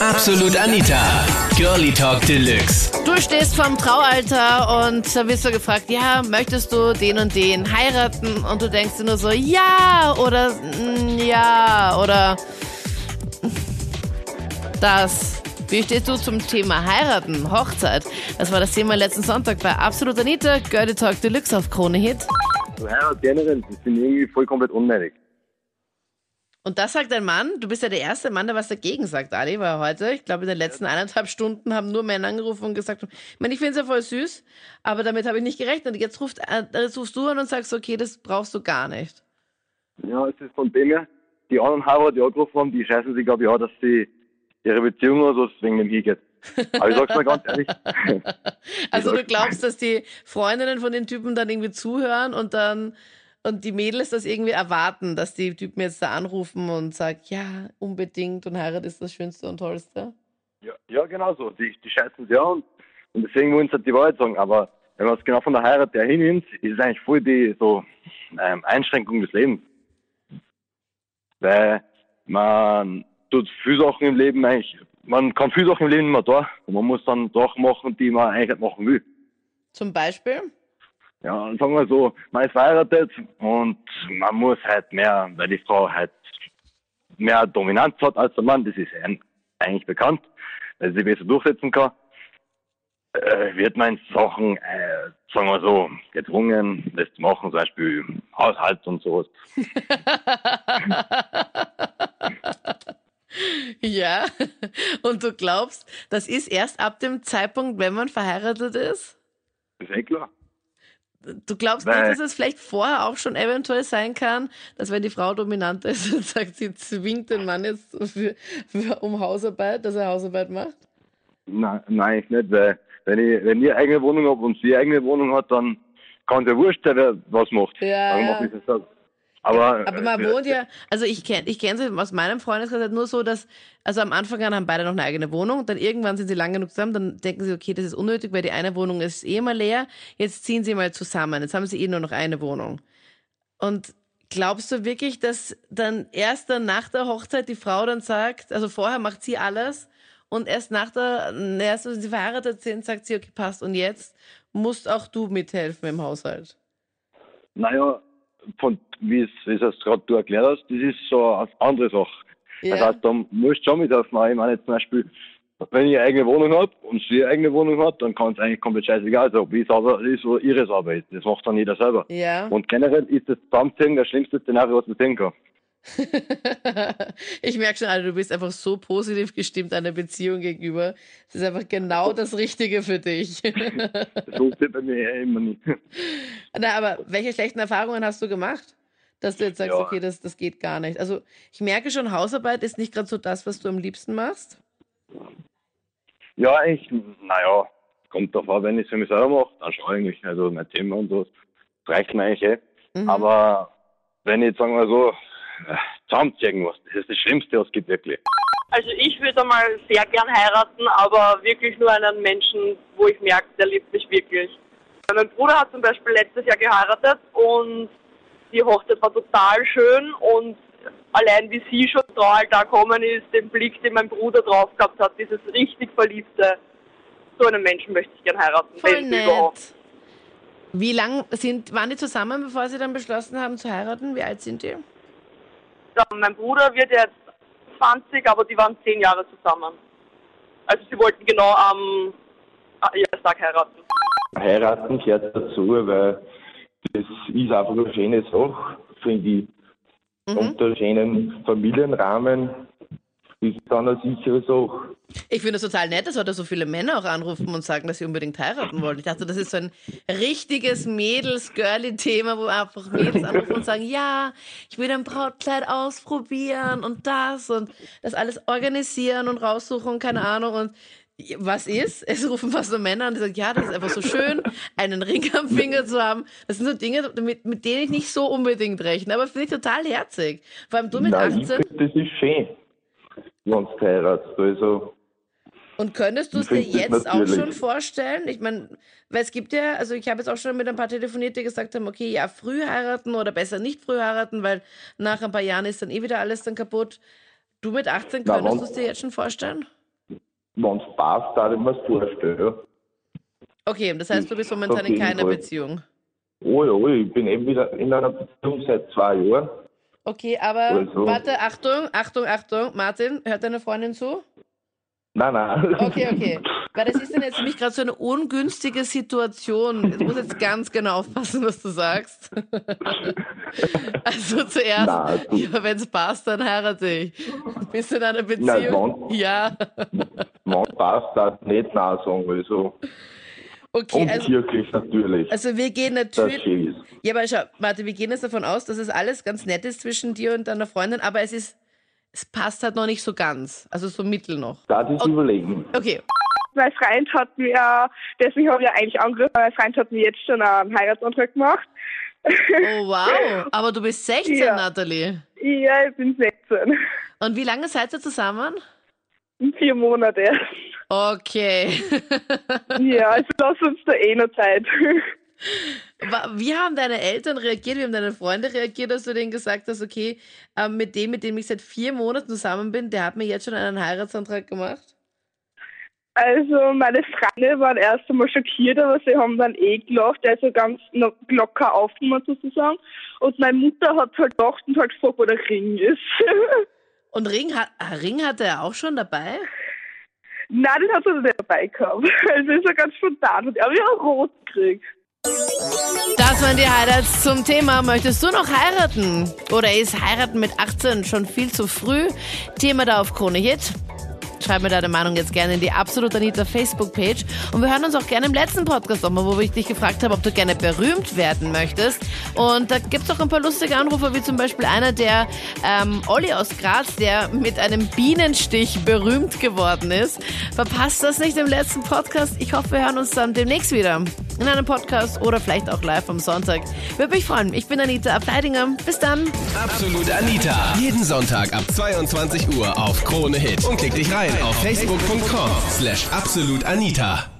Absolut Anita. Girlie Talk Deluxe. Du stehst vorm Traualtar und da wirst du gefragt, ja, möchtest du den und den heiraten? Und du denkst dir nur so, ja oder ja oder das. Wie stehst du zum Thema heiraten, Hochzeit? Das war das Thema letzten Sonntag bei Absolut Anita, Girlie Talk Deluxe auf Krone Hit. So Heirat generell, das finde ich irgendwie voll komplett unnötig. Und das sagt ein Mann, du bist ja der erste Mann, der was dagegen sagt, Ali, weil heute, ich glaube, in den letzten eineinhalb Stunden haben nur Männer angerufen und gesagt, ich meine, ich finde es ja voll süß, aber damit habe ich nicht gerechnet. Jetzt, ruft, äh, jetzt rufst du an und sagst, okay, das brauchst du gar nicht. Ja, es ist von dem her, die anderen Heirater, die angerufen haben, die scheißen sich, glaube ich, auch, dass sie ihre Beziehung oder so wegen dem hingeht. Aber ich sag's mal ganz ehrlich. also du glaubst, dass die Freundinnen von den Typen dann irgendwie zuhören und dann und die Mädels das irgendwie erwarten, dass die Typen jetzt da anrufen und sagen, ja, unbedingt und Heirat ist das Schönste und Tollste? Ja, ja genau so. Die, die scheißen sie an und deswegen wollen sie halt die Wahrheit sagen. Aber wenn man es genau von der Heirat her hinnimmt, ist es eigentlich voll die so ähm, Einschränkung des Lebens. Weil man tut viele Sachen im Leben eigentlich, man kann viele Sachen im Leben mehr da und man muss dann Sachen machen, die man eigentlich nicht machen will. Zum Beispiel? Ja, sagen wir so, man ist verheiratet und man muss halt mehr, weil die Frau halt mehr Dominanz hat als der Mann, das ist eigentlich bekannt, weil sie besser durchsetzen kann, äh, wird man in Sachen, äh, sagen wir so, gezwungen, das zu machen, zum Beispiel Haushalt und sowas. ja, und du glaubst, das ist erst ab dem Zeitpunkt, wenn man verheiratet ist? Das ist eh klar. Du glaubst nicht, dass es vielleicht vorher auch schon eventuell sein kann, dass wenn die Frau dominant ist und sagt, sie zwingt den Mann jetzt für, für, um Hausarbeit, dass er Hausarbeit macht? Nein, nein, nicht, weil wenn ich, wenn ich eine eigene Wohnung habe und sie eine eigene Wohnung hat, dann kann es ja wurscht sein, wer was macht. Ja, dann ja. mache ich das. Aber, Aber man wohnt ja, also ich kenne ich kenn es aus meinem Freundeskreis halt nur so, dass, also am Anfang an haben beide noch eine eigene Wohnung, dann irgendwann sind sie lang genug zusammen, dann denken sie, okay, das ist unnötig, weil die eine Wohnung ist eh mal leer, jetzt ziehen sie mal zusammen, jetzt haben sie eh nur noch eine Wohnung. Und glaubst du wirklich, dass dann erst dann nach der Hochzeit die Frau dann sagt, also vorher macht sie alles und erst nach der, erst wenn sie verheiratet sind, sagt sie, okay, passt und jetzt musst auch du mithelfen im Haushalt? Naja, von wie es, es gerade du erklärt hast, das ist so eine andere Sache. Ja. Das heißt, da musst du schon mithelfen. Ich meine zum Beispiel, wenn ich eine eigene Wohnung habe und sie eine eigene Wohnung hat, dann kann es eigentlich komplett scheißegal sein, ob ich sauber ist oder ihre sauber ist. Das macht dann jeder selber. Ja. Und generell ist das Zusammenziehen das schlimmste Szenario, was man sehen kann. ich merke schon, Alter, du bist einfach so positiv gestimmt einer Beziehung gegenüber. Es ist einfach genau das Richtige für dich. Das funktioniert bei mir eh immer nicht. Na, aber welche schlechten Erfahrungen hast du gemacht? Dass du jetzt sagst, Ja. okay, das, das geht gar nicht. Also ich merke schon, Hausarbeit ist nicht gerade so das, was du am liebsten machst. Ja, eigentlich, naja, kommt drauf an, wenn ich es für mich selber mache, dann schon eigentlich. Also mein Thema und so, das reicht mir eigentlich eh. Mhm. Aber wenn ich jetzt sagen wir so, zusammenziehen was, das ist das Schlimmste, was es gibt wirklich. Also ich würde mal sehr gern heiraten, aber wirklich nur einen Menschen, wo ich merke, der liebt mich wirklich. Mein Bruder hat zum Beispiel letztes Jahr geheiratet und die Hochzeit war total schön und allein wie sie schon da gekommen ist, den Blick, den mein Bruder drauf gehabt hat, dieses richtig Verliebte, so einen Menschen möchte ich gern heiraten. Voll wenn überhaupt. nett. Wie lang sind, waren die zusammen, bevor sie dann beschlossen haben zu heiraten? Wie alt sind die? Ja, mein Bruder wird jetzt 20, aber die waren 10 Jahre zusammen. Also sie wollten genau am Jahrestag heiraten. Heiraten gehört dazu, weil das ist einfach eine schöne Sache, finde ich. Mhm. Unter schönen Familienrahmen ist dann eine sichere Sache. Ich finde es total nett, dass heute so viele Männer auch anrufen und sagen, dass sie unbedingt heiraten wollen. Ich dachte, das ist so ein richtiges Mädels-Girly-Thema, wo einfach Mädels anrufen und sagen, ja, ich will ein Brautkleid ausprobieren und das und das alles organisieren und raussuchen und keine Ahnung und was ist? Es rufen fast so Männer an, die sagen, ja, das ist einfach so schön, einen Ring am Finger zu haben. Das sind so Dinge, mit, mit denen ich nicht so unbedingt rechne, aber finde ich total herzig. Vor allem du mit Nein, ich 18. finde, das ist schön, wenn du heiratest. Also, Und könntest du es dir jetzt auch schon vorstellen? Ich meine, weil es gibt ja, also ich habe jetzt auch schon mit ein paar telefoniert, die gesagt haben, okay, ja, früh heiraten oder besser nicht früh heiraten, weil nach ein paar Jahren ist dann eh wieder alles dann kaputt. Du mit 18, Na, könntest du es dir jetzt schon vorstellen? wenn es passt, darf ich mir das vorstellen. Okay, das heißt, du bist momentan in keiner Fall. Beziehung. Oh ja, ich bin eben wieder in einer Beziehung seit zwei Jahren. Okay, aber Also- warte, Achtung, Achtung, Achtung. Martin, hört deine Freundin zu? Nein, nein. Okay, okay. Weil das ist dann jetzt für mich gerade so eine ungünstige Situation. Du musst jetzt ganz genau aufpassen, was du sagst. Also zuerst, Nein, du- ja, wenn es passt, dann heirate ich. Bist du in einer Nein, Beziehung? wann? Ja. Wenn passt, ich nicht nein sagen. Also, Okay, und also, kirchlich natürlich, also wir gehen natürlich. Ja, aber schau, warte, wir gehen jetzt davon aus, dass es alles ganz nett ist zwischen dir und deiner Freundin, aber es ist, es passt halt noch nicht so ganz. Also so mittel noch. Darf ich überlegen? Okay. Mein Freund hat mir, deswegen habe ich ja eigentlich angerufen, mein Freund hat mir jetzt schon einen Heiratsantrag gemacht. Oh wow. Aber du bist 16, Ja. Nathalie. ja, ich bin 16. Und wie lange seid ihr zusammen? Vier Monate. Okay. Ja, also lass uns da eh noch Zeit. Wie haben deine Eltern reagiert? Wie haben deine Freunde reagiert, dass du denen gesagt hast, okay, ähm, mit dem, mit dem ich seit vier Monaten zusammen bin, der hat mir jetzt schon einen Heiratsantrag gemacht? Also meine Freunde waren erst einmal schockiert, aber sie haben dann eh gelacht, also ganz locker aufgenommen sozusagen. Und meine Mutter hat halt gedacht und halt gefragt, wo der Ring ist. Und Ring, hat, ah, Ring hatte er auch schon dabei? Nein, den hat sie nicht dabei gehabt. Also ist er ganz spontan. Und er hat ja rot gekriegt. Das waren die Highlights zum Thema. Möchtest du noch heiraten? Oder ist heiraten mit 18 schon viel zu früh? Thema da auf Krone Hit. Schreib mir deine Meinung jetzt gerne in die Absolut Anita Facebook-Page. Und wir hören uns auch gerne im letzten Podcast nochmal, wo ich dich gefragt habe, ob du gerne berühmt werden möchtest. Und da gibt's auch ein paar lustige Anrufer, wie zum Beispiel einer, der ähm, Olli aus Graz, der mit einem Bienenstich berühmt geworden ist. Verpasst das nicht im letzten Podcast. Ich hoffe, wir hören uns dann demnächst wieder in einem Podcast oder vielleicht auch live am Sonntag. Würde mich freuen. Ich bin Anita Ableidinger. Bis dann. Absolut Anita. Jeden Sonntag ab 22 Uhr auf Krone Hit. Und klick dich rein auf facebook.com slash absolutanita.